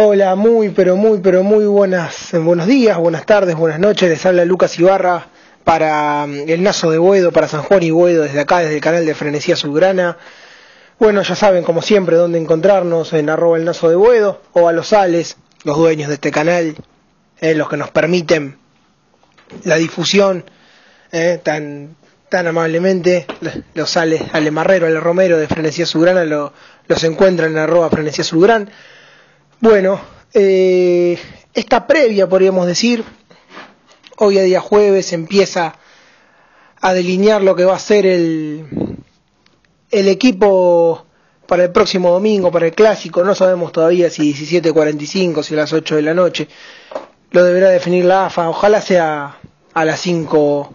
Hola, muy, pero muy, pero muy buenas, buenos días, buenas tardes, buenas noches. Les habla Lucas Ibarra para mm, el Nazo de Buedo, para San Juan y Buedo, desde acá, desde el canal de Frenesía Subgrana. Bueno, ya saben, como siempre, dónde encontrarnos en arroba el Nazo de Buedo o a los Sales, los dueños de este canal, eh, los que nos permiten la difusión eh, tan, tan amablemente. Los Sales, Ale Marrero, Ale Romero de Frenesía Subgrana lo, los encuentran en arroba Frenesía Subgrana. Bueno, eh, esta previa, podríamos decir, hoy a día jueves empieza a delinear lo que va a ser el, el equipo para el próximo domingo, para el clásico. No sabemos todavía si 17.45, si a las 8 de la noche. Lo deberá definir la AFA. Ojalá sea a las 5,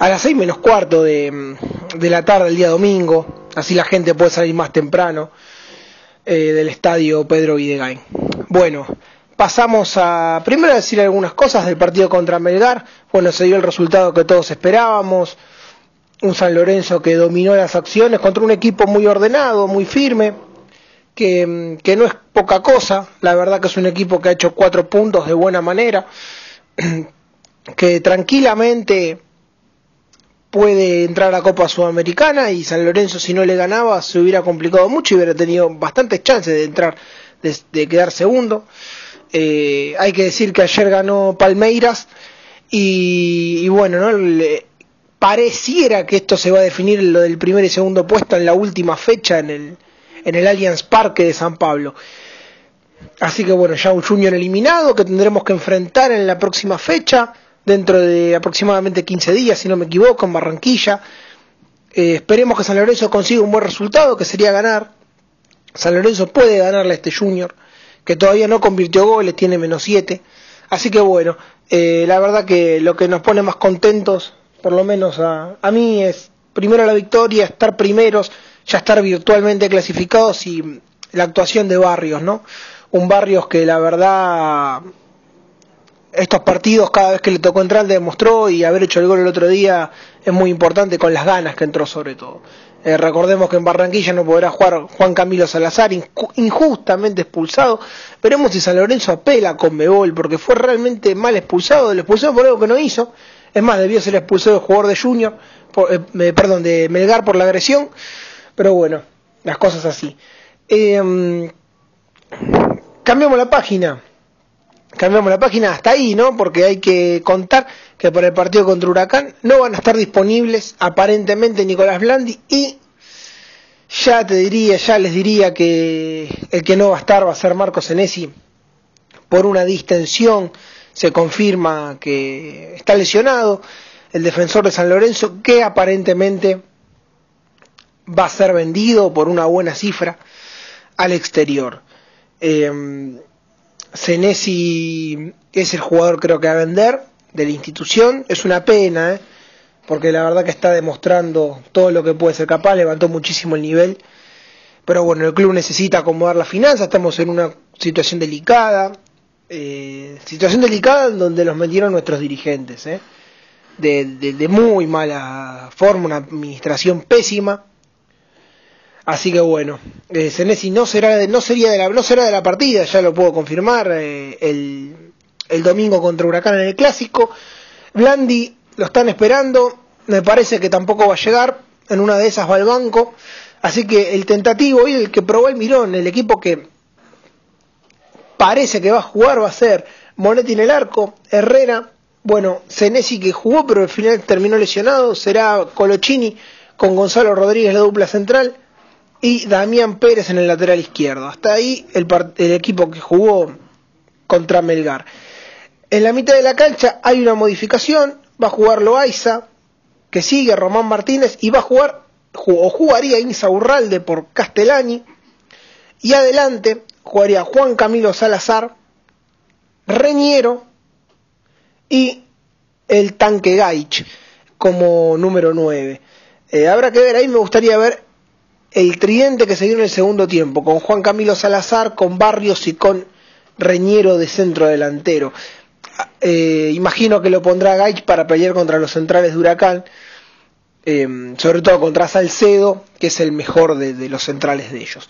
a las 6 menos cuarto de, de la tarde el día domingo. Así la gente puede salir más temprano eh, del estadio Pedro Videgain. Bueno, pasamos a primero a decir algunas cosas del partido contra Melgar. Bueno, se dio el resultado que todos esperábamos. Un San Lorenzo que dominó las acciones contra un equipo muy ordenado, muy firme, que, que no es poca cosa. La verdad que es un equipo que ha hecho cuatro puntos de buena manera, que tranquilamente puede entrar a la Copa Sudamericana y San Lorenzo si no le ganaba se hubiera complicado mucho y hubiera tenido bastantes chances de entrar, de, quedar segundo. Eh, hay que decir que ayer ganó Palmeiras y, bueno, ¿no? Le, pareciera que esto se va a definir lo del primer y segundo puesto en la última fecha en el, en el Allianz Parque de San Pablo. Así que bueno, ya un Junior eliminado que tendremos que enfrentar en la próxima fecha dentro de aproximadamente 15 días, si no me equivoco, en Barranquilla. Eh, esperemos que San Lorenzo consiga un buen resultado, que sería ganar. San Lorenzo puede ganarle a este Junior, que todavía no convirtió goles, tiene menos 7. Así que bueno, eh, la verdad que lo que nos pone más contentos, por lo menos a, a mí, es primero la victoria, estar primeros, ya estar virtualmente clasificados y la actuación de Barrios, ¿no? Un Barrios que la verdad estos partidos, cada vez que le tocó entrar, demostró y haber hecho el gol el otro día es muy importante con las ganas que entró sobre todo. Eh, recordemos que en Barranquilla no podrá jugar Juan Camilo Salazar, injustamente expulsado. Veremos si San Lorenzo apela con Mebol, porque fue realmente mal expulsado. Le expulsó por algo que no hizo. Es más, debió ser expulsado el jugador de Junior, eh, perdón, de Melgar por la agresión. Pero bueno, las cosas así. Eh, cambiamos la página cambiamos la página hasta ahí, ¿no? Porque hay que contar que por el partido contra Huracán no van a estar disponibles aparentemente Nicolás Blandi y ya te diría, ya les diría que el que no va a estar va a ser Marcos Senesi por una distensión, se confirma que está lesionado el defensor de San Lorenzo que aparentemente va a ser vendido por una buena cifra al exterior. Eh, Senesi es el jugador creo que a vender de la institución. Es una pena, ¿eh? porque la verdad que está demostrando todo lo que puede ser capaz, levantó muchísimo el nivel. Pero bueno, el club necesita acomodar la finanza, estamos en una situación delicada, eh, situación delicada en donde los metieron nuestros dirigentes, ¿eh? de, de, de muy mala forma, una administración pésima Así que bueno, eh, Senesi no será de, no sería de la no será de la partida, ya lo puedo confirmar eh, el, el domingo contra Huracán en el clásico. Blandi lo están esperando, me parece que tampoco va a llegar, en una de esas va al banco, así que el tentativo y el que probó el mirón, el equipo que parece que va a jugar va a ser Monetti en el arco, Herrera, bueno, Senesi que jugó pero al final terminó lesionado, será Colochini con Gonzalo Rodríguez la dupla central y Damián Pérez en el lateral izquierdo. Hasta ahí el, equipo que jugó contra Melgar. En la mitad de la cancha hay una modificación, va a jugar Loaiza, que sigue Román Martínez, y va a jugar, o jugaría Insa Urralde por Castellani, y adelante jugaría Juan Camilo Salazar, Reñero y el tanque Gaich como número 9. Eh, habrá que ver, ahí me gustaría ver el tridente que se dio en el segundo tiempo, con Juan Camilo Salazar, con Barrios y con Reñero de centro delantero. Eh, imagino que lo pondrá Gaich para pelear contra los centrales de Huracán, eh, sobre todo contra Salcedo, que es el mejor de, los centrales de ellos.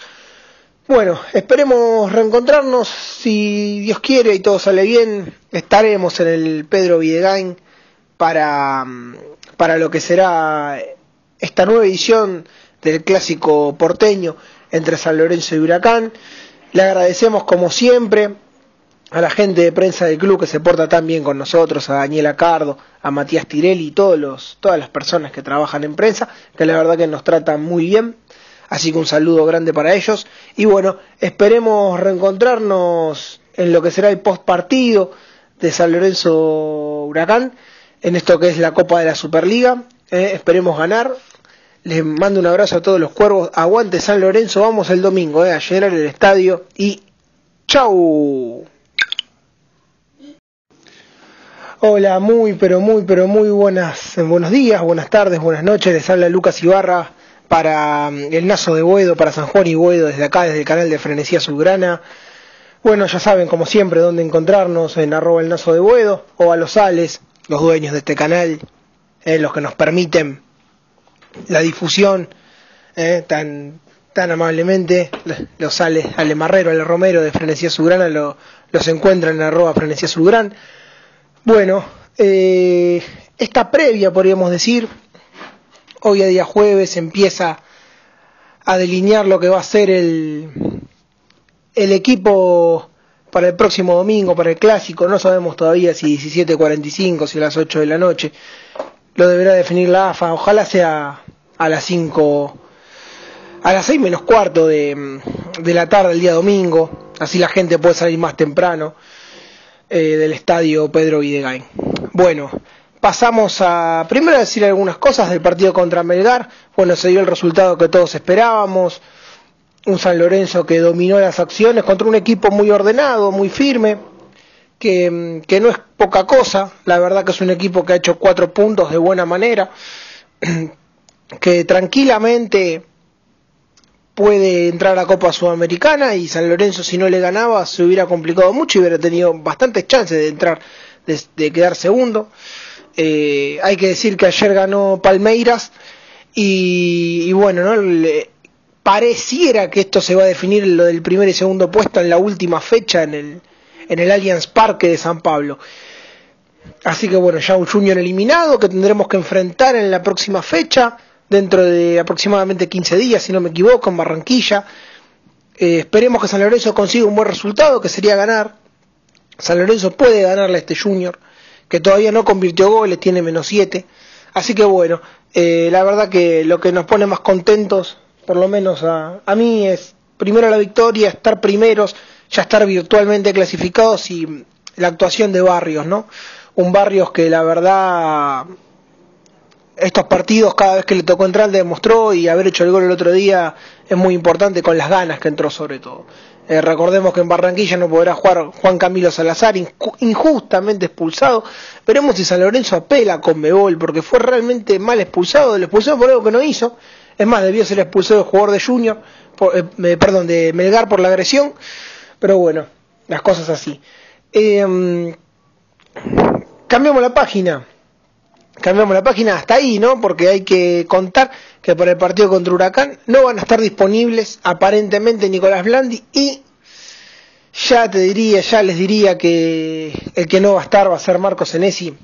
Bueno, esperemos reencontrarnos. Si Dios quiere y todo sale bien, estaremos en el Pedro Videgain para, para lo que será esta nueva edición del clásico porteño entre San Lorenzo y Huracán. Le agradecemos como siempre a la gente de prensa del club que se porta tan bien con nosotros, a Daniela Cardo, a Matías Tirelli y todos los, todas las personas que trabajan en prensa, que la verdad que nos tratan muy bien. Así que un saludo grande para ellos. Y bueno, esperemos reencontrarnos en lo que será el post partido de San Lorenzo Huracán, en esto que es la Copa de la Superliga. Eh, esperemos ganar. Les mando un abrazo a todos los cuervos. Aguante San Lorenzo. Vamos el domingo eh, a llenar el estadio. Y chau. Hola, muy, pero muy, pero muy buenas, buenos días, buenas tardes, buenas noches. Les habla Lucas Ibarra para mm, el Nazo de Buedo, para San Juan y Buedo, desde acá, desde el canal de Frenesía Subgrana. Bueno, ya saben, como siempre, dónde encontrarnos en arroba el Nazo de Buedo o a los Sales, los dueños de este canal, eh, los que nos permiten la difusión eh, tan, tan amablemente. Los Sales, Ale Marrero, Ale Romero de Frenesía Subgrana lo, los encuentran en arroba Frenesía Subgrana. Bueno, eh, esta previa, podríamos decir, hoy a día jueves empieza a delinear lo que va a ser el, el equipo para el próximo domingo, para el clásico. No sabemos todavía si 17.45, si a las 8 de la noche. Lo deberá definir la AFA. Ojalá sea a las 5, a las 6 menos cuarto de, de la tarde el día domingo. Así la gente puede salir más temprano eh, del estadio Pedro Videgain. Bueno, pasamos a primero a decir algunas cosas del partido contra Melgar. Bueno, se dio el resultado que todos esperábamos. Un San Lorenzo que dominó las acciones contra un equipo muy ordenado, muy firme, que, que no es poca cosa. La verdad que es un equipo que ha hecho cuatro puntos de buena manera, que tranquilamente puede entrar a la Copa Sudamericana y San Lorenzo si no le ganaba se hubiera complicado mucho y hubiera tenido bastantes chances de entrar, de, de quedar segundo. Eh, hay que decir que ayer ganó Palmeiras y, y bueno, ¿no? Le, pareciera que esto se va a definir lo del primer y segundo puesto en la última fecha en el, en el Allianz Parque de San Pablo. Así que bueno, ya un Junior eliminado que tendremos que enfrentar en la próxima fecha, dentro de aproximadamente 15 días, si no me equivoco, en Barranquilla. Eh, esperemos que San Lorenzo consiga un buen resultado, que sería ganar. San Lorenzo puede ganarle a este Junior que todavía no convirtió goles, tiene menos 7. Así que bueno, eh, la verdad que lo que nos pone más contentos, por lo menos a, a mí, es primero la victoria, estar primeros, ya estar virtualmente clasificados y la actuación de Barrios, ¿no? Un Barrios que la verdad estos partidos cada vez que le tocó entrar demostró y haber hecho el gol el otro día es muy importante con las ganas que entró sobre todo. Eh, recordemos que en Barranquilla no podrá jugar Juan Camilo Salazar, injustamente expulsado. Veremos si San Lorenzo apela con Bebol, porque fue realmente mal expulsado. Lo expulsó por algo que no hizo. Es más, debió ser expulsado el jugador de Junior, por, eh, perdón, de Melgar por la agresión. Pero bueno, las cosas así. Eh, cambiamos la página. Cambiamos la página hasta ahí, ¿no? Porque hay que contar que por el partido contra Huracán no van a estar disponibles aparentemente Nicolás Blandi y ya te diría, ya les diría que el que no va a estar va a ser Marcos Senesi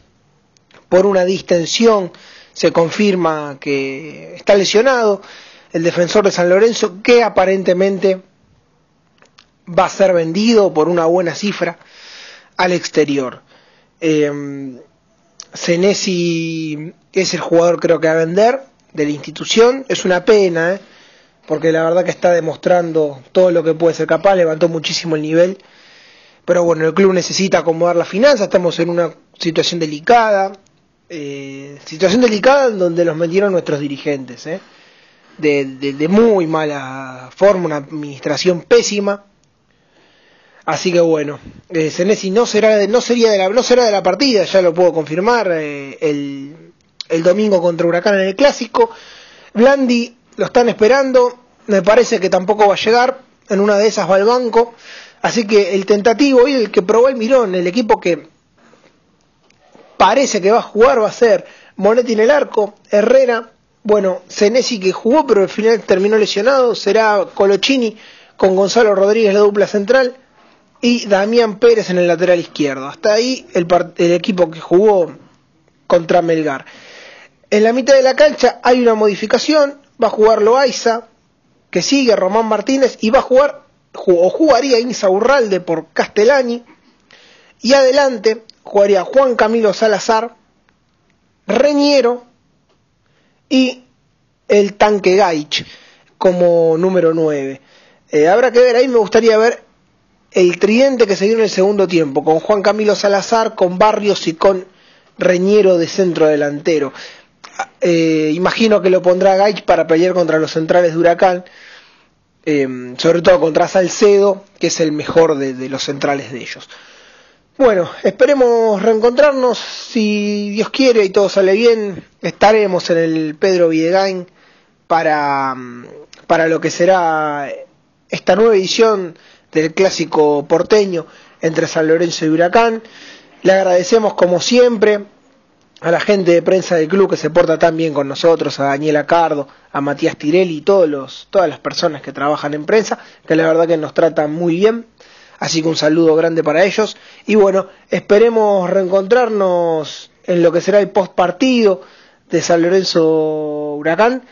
por una distensión, se confirma que está lesionado el defensor de San Lorenzo que aparentemente va a ser vendido por una buena cifra al exterior. Eh, es el jugador creo que va a vender, de la institución. Es una pena, ¿eh? porque la verdad que está demostrando todo lo que puede ser capaz, levantó muchísimo el nivel. Pero bueno, el club necesita acomodar las finanzas, estamos en una situación delicada, eh, situación delicada en donde los metieron nuestros dirigentes, ¿eh? de, de, muy mala forma, una administración pésima. Así que bueno, eh, no será no sería de la, no será de la partida, ya lo puedo confirmar. Eh, el, el domingo contra Huracán en el clásico. Blandi lo están esperando, me parece que tampoco va a llegar, en una de esas va al banco, así que el tentativo y el que probó el mirón, el equipo que parece que va a jugar va a ser Monetti en el arco, Herrera, bueno, Senesi que jugó pero al final terminó lesionado, será Colochini con Gonzalo Rodríguez la dupla central y Damián Pérez en el lateral izquierdo. Hasta ahí el, equipo que jugó contra Melgar. En la mitad de la cancha hay una modificación, va a jugar Loaiza, que sigue Román Martínez y va a jugar o jugaría Insa Urralde por Castellani y adelante jugaría Juan Camilo Salazar, Reñero y el tanque Gaich como número 9. Eh, habrá que ver, ahí me gustaría ver el tridente que se dio en el segundo tiempo, con Juan Camilo Salazar, con Barrios y con Reñero de centro delantero. Eh, imagino que lo pondrá Gaich para pelear contra los centrales de Huracán, eh, sobre todo contra Salcedo, que es el mejor de, los centrales de ellos. Bueno, esperemos reencontrarnos, si Dios quiere y todo sale bien, estaremos en el Pedro Videgain para, para lo que será esta nueva edición del clásico porteño entre San Lorenzo y Huracán. Le agradecemos como siempre a la gente de prensa del club que se porta tan bien con nosotros, a Daniela Cardo, a Matías Tirelli y todos los, todas las personas que trabajan en prensa, que la verdad que nos tratan muy bien. Así que un saludo grande para ellos. Y bueno, esperemos reencontrarnos en lo que será el post partido de San Lorenzo Huracán,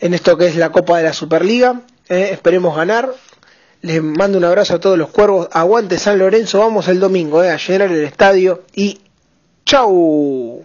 en esto que es la Copa de la Superliga. Eh, esperemos ganar. Les mando un abrazo a todos los cuervos. Aguante San Lorenzo. Vamos el domingo eh, a llenar el estadio. Y chau.